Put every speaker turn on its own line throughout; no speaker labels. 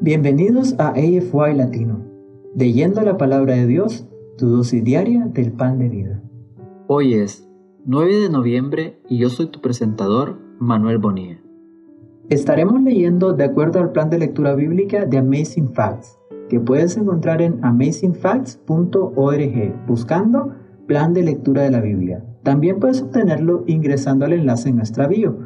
Bienvenidos a AFY Latino, leyendo la palabra de Dios, tu dosis diaria del pan de vida.
Hoy es 9 de noviembre y yo soy tu presentador, Manuel Bonilla.
Estaremos leyendo de acuerdo al plan de lectura bíblica de Amazing Facts, que puedes encontrar en amazingfacts.org buscando plan de lectura de la Biblia. También puedes obtenerlo ingresando al enlace en nuestra bio.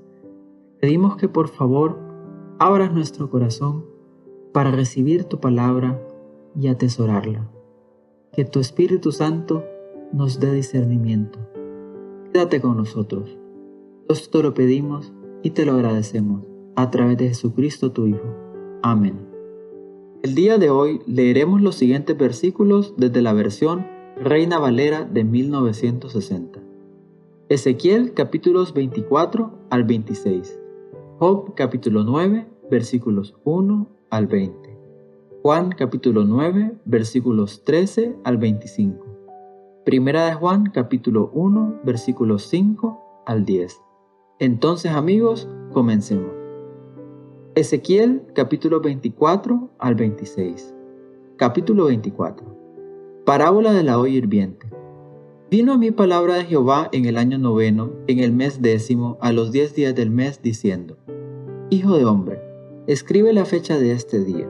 Pedimos que por favor abras nuestro corazón para recibir tu palabra y atesorarla. Que tu Espíritu Santo nos dé discernimiento. Quédate con nosotros. Esto te lo pedimos y te lo agradecemos a través de Jesucristo tu Hijo. Amén. El día de hoy leeremos los siguientes versículos desde la versión Reina Valera de 1960. Ezequiel capítulos 24 al 26. Job capítulo 9 versículos 1 al 20. Juan capítulo 9 versículos 13 al 25. Primera de Juan capítulo 1 versículos 5 al 10. Entonces amigos, comencemos. Ezequiel capítulo 24 al 26. Capítulo 24. Parábola de la olla hirviente. Vino a mí palabra de Jehová en el año noveno, en el mes décimo, a los diez días del mes, diciendo, Hijo de hombre, escribe la fecha de este día.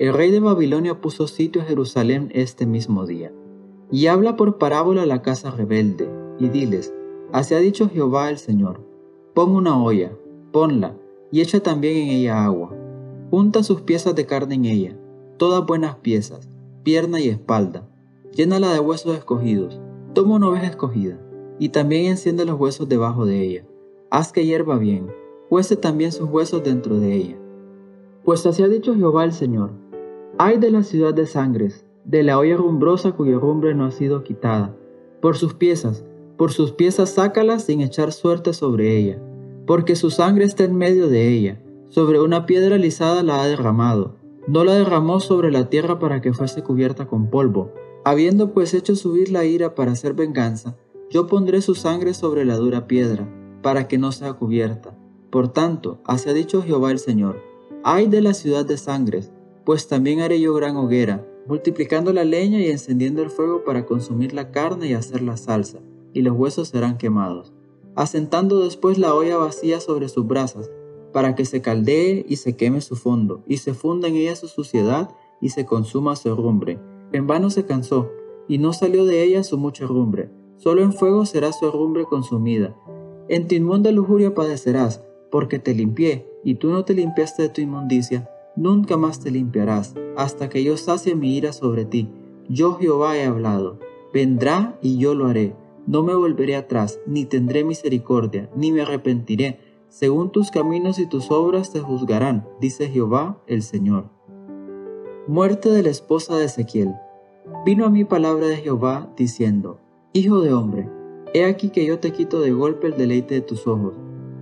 El rey de Babilonia puso sitio a Jerusalén este mismo día. Y habla por parábola a la casa rebelde, y diles, Así ha dicho Jehová el Señor, pon una olla, ponla, y echa también en ella agua. Junta sus piezas de carne en ella, todas buenas piezas, pierna y espalda, llénala de huesos escogidos, Toma una oveja escogida, y también enciende los huesos debajo de ella. Haz que hierva bien, cuece también sus huesos dentro de ella. Pues así ha dicho Jehová el Señor. Ay de la ciudad de sangres, de la olla rumbrosa cuya rumbre no ha sido quitada. Por sus piezas, por sus piezas sácalas sin echar suerte sobre ella, porque su sangre está en medio de ella, sobre una piedra lisada la ha derramado. No la derramó sobre la tierra para que fuese cubierta con polvo, Habiendo pues hecho subir la ira para hacer venganza, yo pondré su sangre sobre la dura piedra, para que no sea cubierta. Por tanto, así ha dicho Jehová el Señor, ay de la ciudad de sangres, pues también haré yo gran hoguera, multiplicando la leña y encendiendo el fuego para consumir la carne y hacer la salsa, y los huesos serán quemados, asentando después la olla vacía sobre sus brasas, para que se caldee y se queme su fondo, y se funda en ella su suciedad y se consuma su herrumbre en vano se cansó, y no salió de ella su mucha herrumbre. Solo en fuego será su herrumbre consumida. En tu inmunda lujuria padecerás, porque te limpié, y tú no te limpiaste de tu inmundicia, nunca más te limpiarás, hasta que yo sacie mi ira sobre ti. Yo Jehová he hablado. Vendrá y yo lo haré. No me volveré atrás, ni tendré misericordia, ni me arrepentiré. Según tus caminos y tus obras te juzgarán, dice Jehová el Señor. Muerte de la esposa de Ezequiel. Vino a mí palabra de Jehová diciendo, Hijo de hombre, he aquí que yo te quito de golpe el deleite de tus ojos.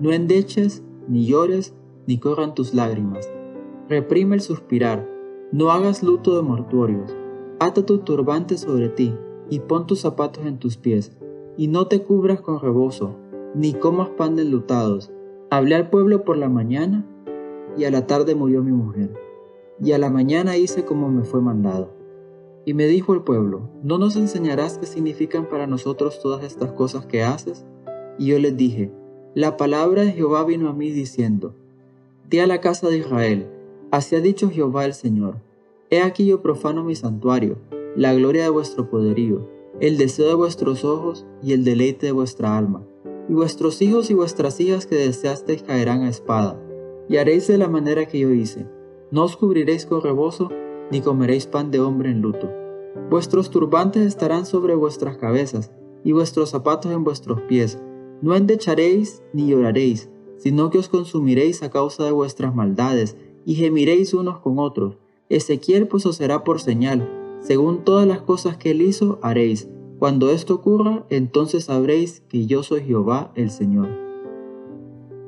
No endeches, ni llores, ni corran tus lágrimas. Reprime el suspirar, no hagas luto de mortuorios. Ata tu turbante sobre ti, y pon tus zapatos en tus pies, y no te cubras con rebozo, ni comas pan de enlutados. Hablé al pueblo por la mañana, y a la tarde murió mi mujer y a la mañana hice como me fue mandado. Y me dijo el pueblo, ¿no nos enseñarás qué significan para nosotros todas estas cosas que haces? Y yo les dije, la palabra de Jehová vino a mí diciendo, Di a la casa de Israel, así ha dicho Jehová el Señor, He aquí yo profano mi santuario, la gloria de vuestro poderío, el deseo de vuestros ojos y el deleite de vuestra alma. Y vuestros hijos y vuestras hijas que deseasteis caerán a espada, y haréis de la manera que yo hice no os cubriréis con rebozo, ni comeréis pan de hombre en luto. Vuestros turbantes estarán sobre vuestras cabezas, y vuestros zapatos en vuestros pies. No endecharéis ni lloraréis, sino que os consumiréis a causa de vuestras maldades, y gemiréis unos con otros, Ezequiel pues os será por señal, según todas las cosas que él hizo haréis. Cuando esto ocurra, entonces sabréis que yo soy Jehová el Señor.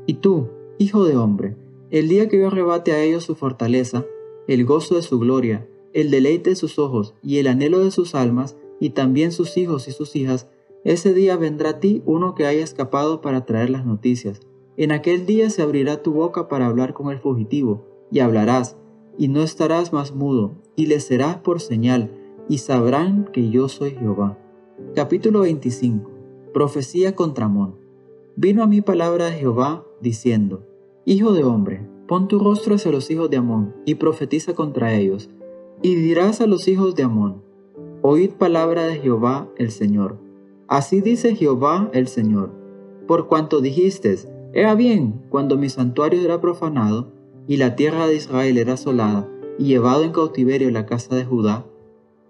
Y tú, hijo de hombre, el día que yo arrebate a ellos su fortaleza, el gozo de su gloria, el deleite de sus ojos y el anhelo de sus almas, y también sus hijos y sus hijas, ese día vendrá a ti uno que haya escapado para traer las noticias. En aquel día se abrirá tu boca para hablar con el fugitivo, y hablarás, y no estarás más mudo, y le serás por señal, y sabrán que yo soy Jehová. Capítulo 25. Profecía contra Amón. Vino a mí palabra de Jehová, diciendo, Hijo de hombre, pon tu rostro hacia los hijos de Amón, y profetiza contra ellos, y dirás a los hijos de Amón, Oíd palabra de Jehová el Señor. Así dice Jehová el Señor, por cuanto dijiste, Ea bien, cuando mi santuario era profanado, y la tierra de Israel era asolada, y llevado en cautiverio la casa de Judá,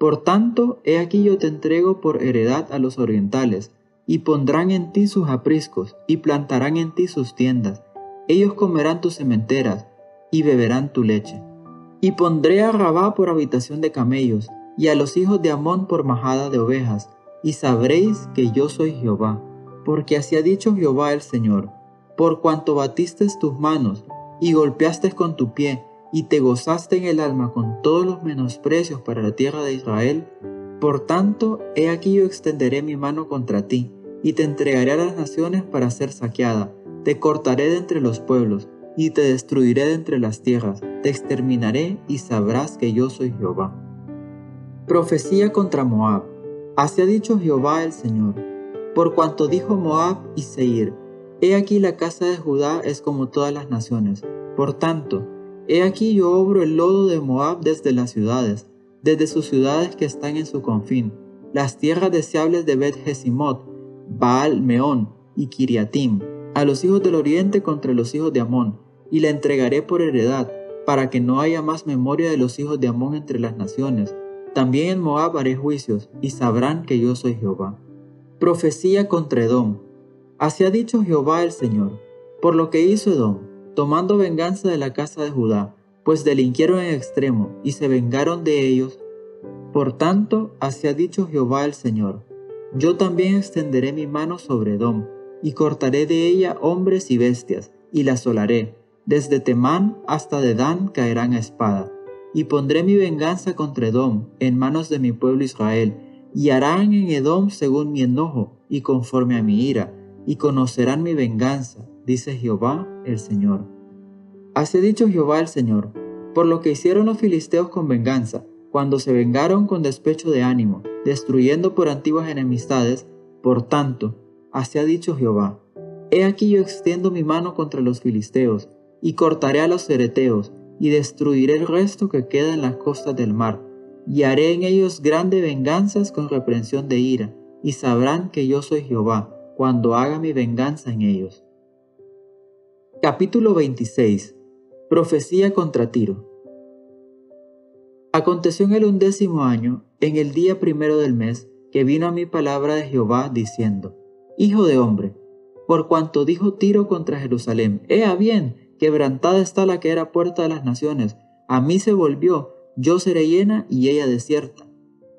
por tanto, he aquí yo te entrego por heredad a los orientales, y pondrán en ti sus apriscos, y plantarán en ti sus tiendas. Ellos comerán tus cementeras, y beberán tu leche. Y pondré a Rabá por habitación de camellos, y a los hijos de Amón por majada de ovejas, y sabréis que yo soy Jehová, porque así ha dicho Jehová el Señor, por cuanto batiste tus manos, y golpeaste con tu pie, y te gozaste en el alma con todos los menosprecios para la tierra de Israel, por tanto, he aquí yo extenderé mi mano contra ti, y te entregaré a las naciones para ser saqueada, te cortaré de entre los pueblos, y te destruiré de entre las tierras, te exterminaré y sabrás que yo soy Jehová. Profecía contra Moab. Así ha dicho Jehová el Señor. Por cuanto dijo Moab y Seir, he aquí la casa de Judá es como todas las naciones. Por tanto, he aquí yo obro el lodo de Moab desde las ciudades, desde sus ciudades que están en su confín, las tierras deseables de Bet Jesimot, Baal Meón y Kiriatim, a los hijos del oriente contra los hijos de Amón, y la entregaré por heredad, para que no haya más memoria de los hijos de Amón entre las naciones. También en Moab haré juicios, y sabrán que yo soy Jehová. Profecía contra Edom. Así ha dicho Jehová el Señor, por lo que hizo Edom, tomando venganza de la casa de Judá, pues delinquieron en extremo, y se vengaron de ellos. Por tanto, así ha dicho Jehová el Señor, yo también extenderé mi mano sobre Edom, y cortaré de ella hombres y bestias, y la asolaré, desde Temán hasta Dedán caerán a espada. Y pondré mi venganza contra Edom en manos de mi pueblo Israel, y harán en Edom según mi enojo y conforme a mi ira, y conocerán mi venganza, dice Jehová el Señor. Así dicho Jehová el Señor, por lo que hicieron los filisteos con venganza, cuando se vengaron con despecho de ánimo, destruyendo por antiguas enemistades, por tanto, así ha dicho Jehová, He aquí yo extiendo mi mano contra los filisteos, y cortaré a los cereteos, y destruiré el resto que queda en las costas del mar, y haré en ellos grandes venganzas con reprensión de ira, y sabrán que yo soy Jehová, cuando haga mi venganza en ellos. Capítulo 26 Profecía contra Tiro. Aconteció en el undécimo año, en el día primero del mes, que vino a mi palabra de Jehová diciendo, Hijo de hombre, por cuanto dijo Tiro contra Jerusalén, Ea bien, Quebrantada está la que era puerta de las naciones. A mí se volvió, yo seré llena y ella desierta.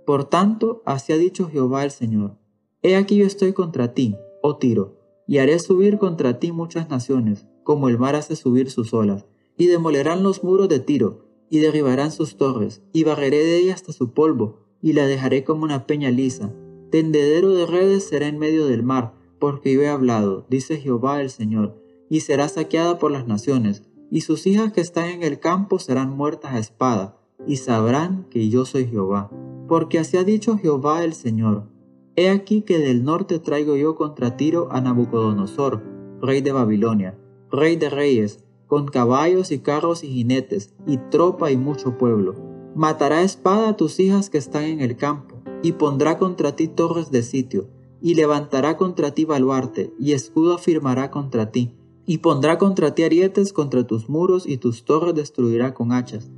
Por tanto, así ha dicho Jehová el Señor. He aquí yo estoy contra ti, oh Tiro, y haré subir contra ti muchas naciones, como el mar hace subir sus olas, y demolerán los muros de Tiro, y derribarán sus torres, y barreré de ella hasta su polvo, y la dejaré como una peña lisa. Tendedero de redes será en medio del mar, porque yo he hablado, dice Jehová el Señor y será saqueada por las naciones, y sus hijas que están en el campo serán muertas a espada, y sabrán que yo soy Jehová. Porque así ha dicho Jehová el Señor. He aquí que del norte traigo yo contra Tiro a Nabucodonosor, rey de Babilonia, rey de reyes, con caballos y carros y jinetes, y tropa y mucho pueblo. Matará espada a tus hijas que están en el campo, y pondrá contra ti torres de sitio, y levantará contra ti baluarte, y escudo afirmará contra ti y pondrá contra ti arietes contra tus muros y tus torres destruirá con hachas.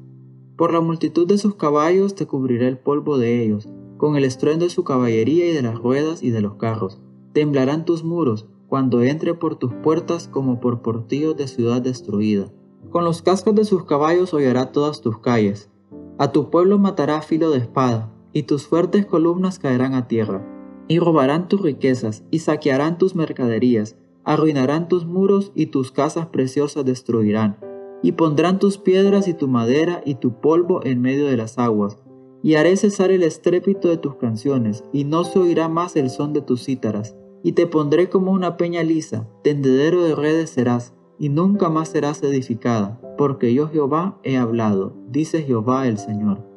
Por la multitud de sus caballos te cubrirá el polvo de ellos, con el estruendo de su caballería y de las ruedas y de los carros. Temblarán tus muros cuando entre por tus puertas como por portillos de ciudad destruida. Con los cascos de sus caballos hollará todas tus calles. A tu pueblo matará filo de espada, y tus fuertes columnas caerán a tierra, y robarán tus riquezas, y saquearán tus mercaderías, arruinarán tus muros y tus casas preciosas destruirán, y pondrán tus piedras y tu madera y tu polvo en medio de las aguas, y haré cesar el estrépito de tus canciones, y no se oirá más el son de tus cítaras, y te pondré como una peña lisa, tendedero de redes serás, y nunca más serás edificada, porque yo Jehová he hablado, dice Jehová el Señor.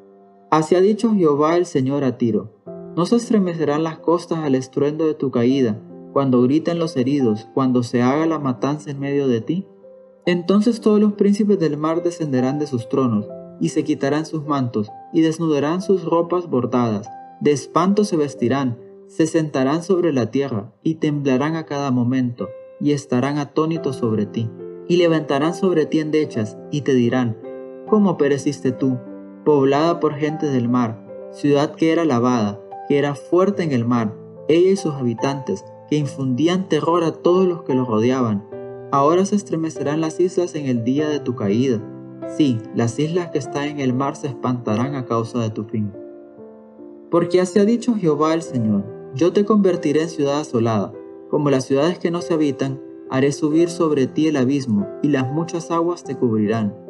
Así ha dicho Jehová el Señor a Tiro, no se estremecerán las costas al estruendo de tu caída, cuando griten los heridos, cuando se haga la matanza en medio de ti? Entonces todos los príncipes del mar descenderán de sus tronos, y se quitarán sus mantos, y desnudarán sus ropas bordadas, de espanto se vestirán, se sentarán sobre la tierra, y temblarán a cada momento, y estarán atónitos sobre ti, y levantarán sobre ti endechas, y te dirán, ¿cómo pereciste tú, poblada por gente del mar, ciudad que era lavada, que era fuerte en el mar, ella y sus habitantes, que infundían terror a todos los que lo rodeaban. Ahora se estremecerán las islas en el día de tu caída. Sí, las islas que están en el mar se espantarán a causa de tu fin. Porque así ha dicho Jehová el Señor, yo te convertiré en ciudad asolada, como las ciudades que no se habitan, haré subir sobre ti el abismo, y las muchas aguas te cubrirán.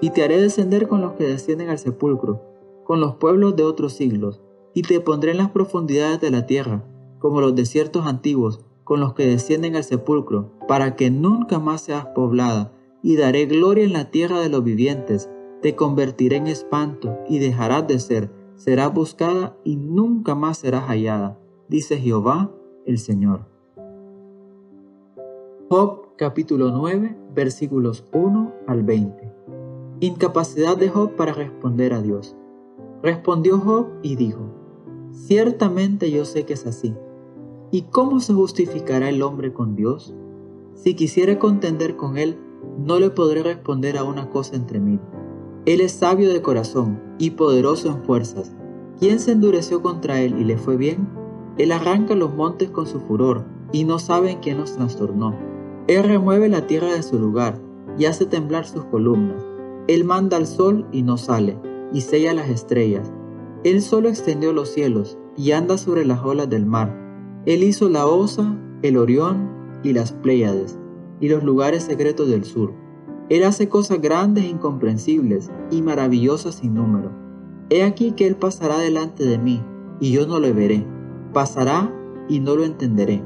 Y te haré descender con los que descienden al sepulcro, con los pueblos de otros siglos, y te pondré en las profundidades de la tierra, como los desiertos antiguos, con los que descienden al sepulcro, para que nunca más seas poblada, y daré gloria en la tierra de los vivientes, te convertiré en espanto, y dejarás de ser, serás buscada y nunca más serás hallada, dice Jehová el Señor. Job capítulo 9 versículos 1 al 20. Incapacidad de Job para responder a Dios. Respondió Job y dijo, Ciertamente yo sé que es así ¿Y cómo se justificará el hombre con Dios? Si quisiere contender con Él, no le podré responder a una cosa entre mí. Él es sabio de corazón y poderoso en fuerzas. ¿Quién se endureció contra Él y le fue bien? Él arranca los montes con su furor y no sabe en quién nos trastornó. Él remueve la tierra de su lugar y hace temblar sus columnas. Él manda al sol y no sale, y sella las estrellas. Él solo extendió los cielos y anda sobre las olas del mar. Él hizo la Osa, el Orión y las Pléyades, y los lugares secretos del sur. Él hace cosas grandes e incomprensibles y maravillosas sin número. He aquí que Él pasará delante de mí, y yo no lo veré. Pasará y no lo entenderé.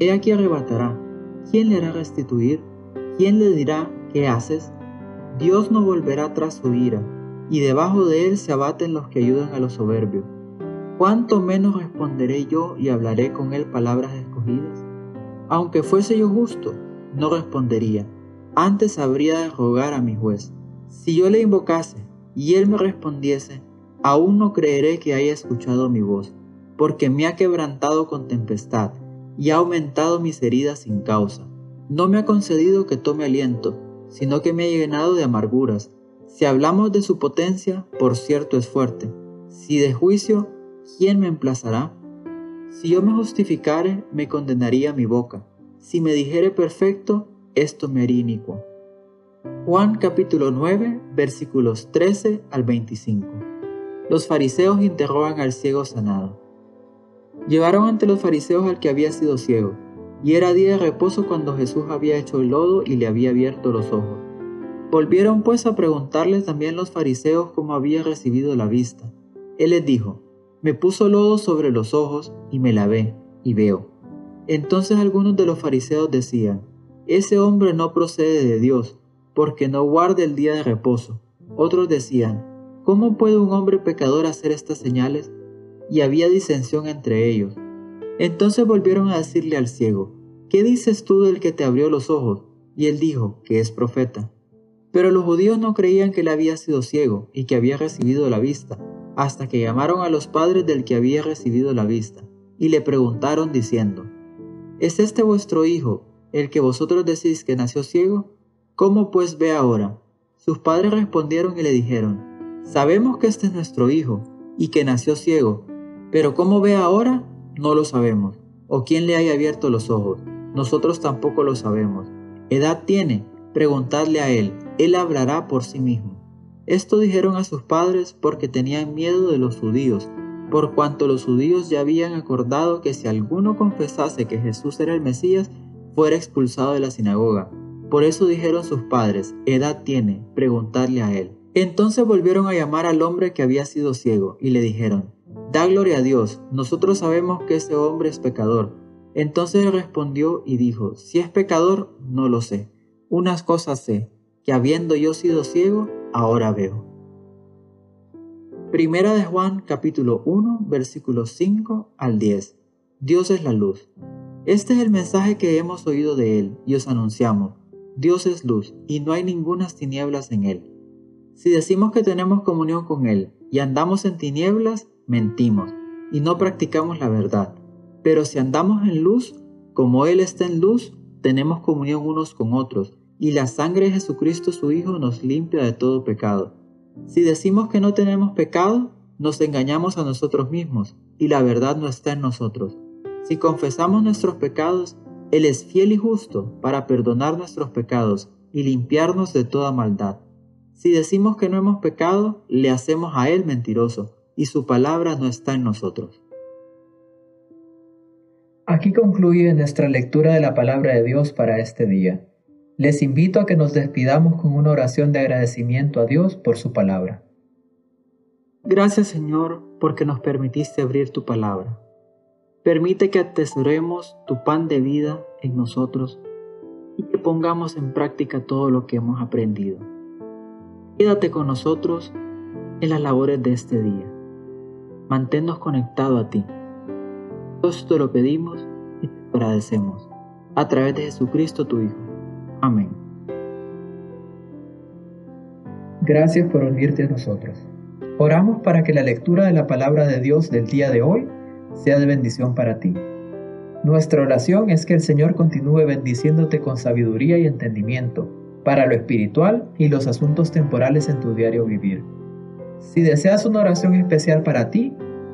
He aquí arrebatará. ¿Quién le hará restituir? ¿Quién le dirá, ¿qué haces? Dios no volverá tras su ira, y debajo de Él se abaten los que ayudan a los soberbios. ¿cuánto menos responderé yo y hablaré con él palabras escogidas? Aunque fuese yo justo, no respondería, antes habría de rogar a mi juez. Si yo le invocase y él me respondiese, aún no creeré que haya escuchado mi voz, porque me ha quebrantado con tempestad y ha aumentado mis heridas sin causa. No me ha concedido que tome aliento, sino que me ha llenado de amarguras. Si hablamos de su potencia, por cierto es fuerte. Si de juicio, ¿quién me emplazará? Si yo me justificare, me condenaría mi boca. Si me dijere perfecto, esto me haría inicuo. Juan capítulo 9, versículos 13 al 25. Los fariseos interrogan al ciego sanado. Llevaron ante los fariseos al que había sido ciego, y era día de reposo cuando Jesús había hecho el lodo y le había abierto los ojos. Volvieron pues a preguntarle también los fariseos cómo había recibido la vista. Él les dijo, me puso lodo sobre los ojos y me lavé, y veo. Entonces algunos de los fariseos decían, Ese hombre no procede de Dios, porque no guarda el día de reposo. Otros decían, ¿Cómo puede un hombre pecador hacer estas señales? Y había disensión entre ellos. Entonces volvieron a decirle al ciego, ¿qué dices tú del que te abrió los ojos? Y él dijo, que es profeta. Pero los judíos no creían que él había sido ciego y que había recibido la vista hasta que llamaron a los padres del que había recibido la vista, y le preguntaron diciendo, ¿Es este vuestro hijo, el que vosotros decís que nació ciego? ¿Cómo pues ve ahora? Sus padres respondieron y le dijeron, Sabemos que este es nuestro hijo, y que nació ciego, pero ¿cómo ve ahora? No lo sabemos. ¿O quién le haya abierto los ojos? Nosotros tampoco lo sabemos. ¿Edad tiene? Preguntadle a él, él hablará por sí mismo. Esto dijeron a sus padres porque tenían miedo de los judíos, por cuanto los judíos ya habían acordado que si alguno confesase que Jesús era el Mesías, fuera expulsado de la sinagoga. Por eso dijeron sus padres, edad tiene, preguntarle a él. Entonces volvieron a llamar al hombre que había sido ciego, y le dijeron, Da gloria a Dios, nosotros sabemos que ese hombre es pecador. Entonces respondió y dijo, Si es pecador, no lo sé. Unas cosas sé, que habiendo yo sido ciego, ahora veo. Primera de Juan capítulo 1 versículos 5 al 10. Dios es la luz. Este es el mensaje que hemos oído de Él y os anunciamos. Dios es luz y no hay ningunas tinieblas en Él. Si decimos que tenemos comunión con Él y andamos en tinieblas, mentimos y no practicamos la verdad. Pero si andamos en luz, como Él está en luz, tenemos comunión unos con otros y la sangre de Jesucristo su Hijo nos limpia de todo pecado. Si decimos que no tenemos pecado, nos engañamos a nosotros mismos y la verdad no está en nosotros. Si confesamos nuestros pecados, Él es fiel y justo para perdonar nuestros pecados y limpiarnos de toda maldad. Si decimos que no hemos pecado, le hacemos a Él mentiroso y su palabra no está en nosotros.
Aquí concluye nuestra lectura de la palabra de Dios para este día. Les invito a que nos despidamos con una oración de agradecimiento a Dios por su palabra.
Gracias Señor porque nos permitiste abrir tu palabra. Permite que atesoremos tu pan de vida en nosotros y que pongamos en práctica todo lo que hemos aprendido. Quédate con nosotros en las labores de este día. Manténnos conectados a ti. Te lo pedimos y te agradecemos. A través de Jesucristo tu Hijo. Amén.
Gracias por unirte a nosotros. Oramos para que la lectura de la palabra de Dios del día de hoy sea de bendición para ti. Nuestra oración es que el Señor continúe bendiciéndote con sabiduría y entendimiento para lo espiritual y los asuntos temporales en tu diario vivir. Si deseas una oración especial para ti,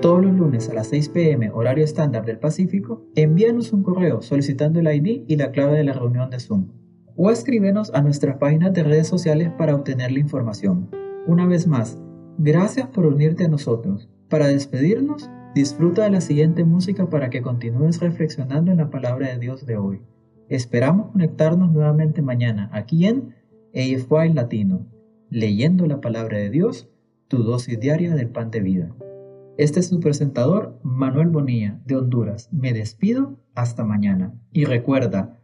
todos los lunes a las 6 pm horario estándar del Pacífico, envíanos un correo solicitando el ID y la clave de la reunión de Zoom. O escríbenos a nuestras páginas de redes sociales para obtener la información. Una vez más, Gracias por unirte a nosotros. Para despedirnos, disfruta de la siguiente música para que continúes reflexionando en la palabra de Dios de hoy. Esperamos conectarnos nuevamente mañana aquí en AFY Latino, leyendo la palabra de Dios, tu dosis diaria del pan de vida. Este es tu presentador, Manuel Bonilla, de Honduras. Me despido hasta mañana. Y recuerda,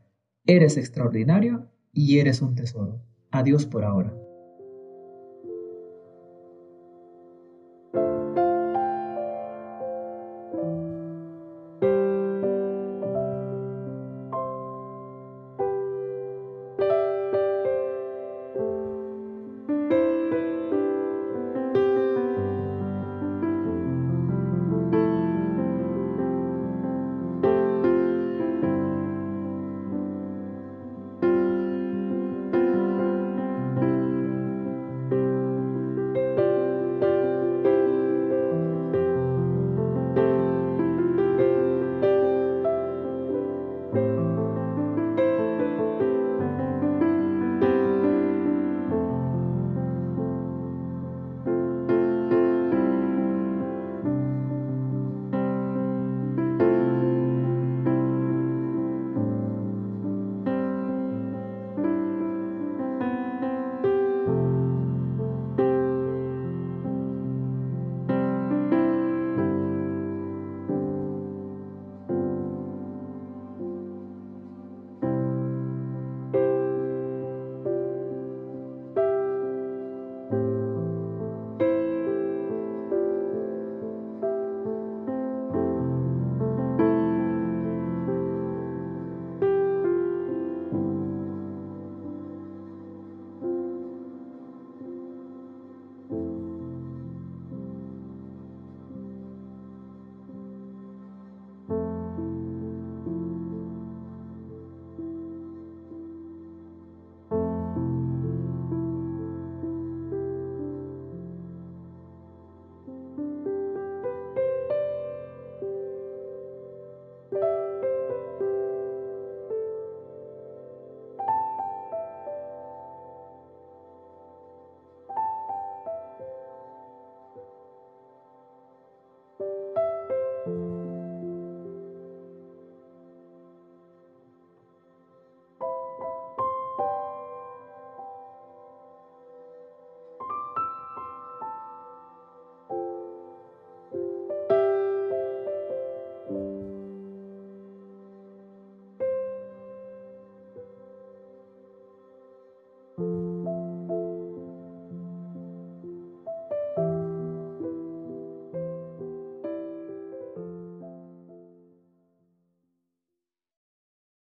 eres extraordinario y eres un tesoro. Adiós por ahora.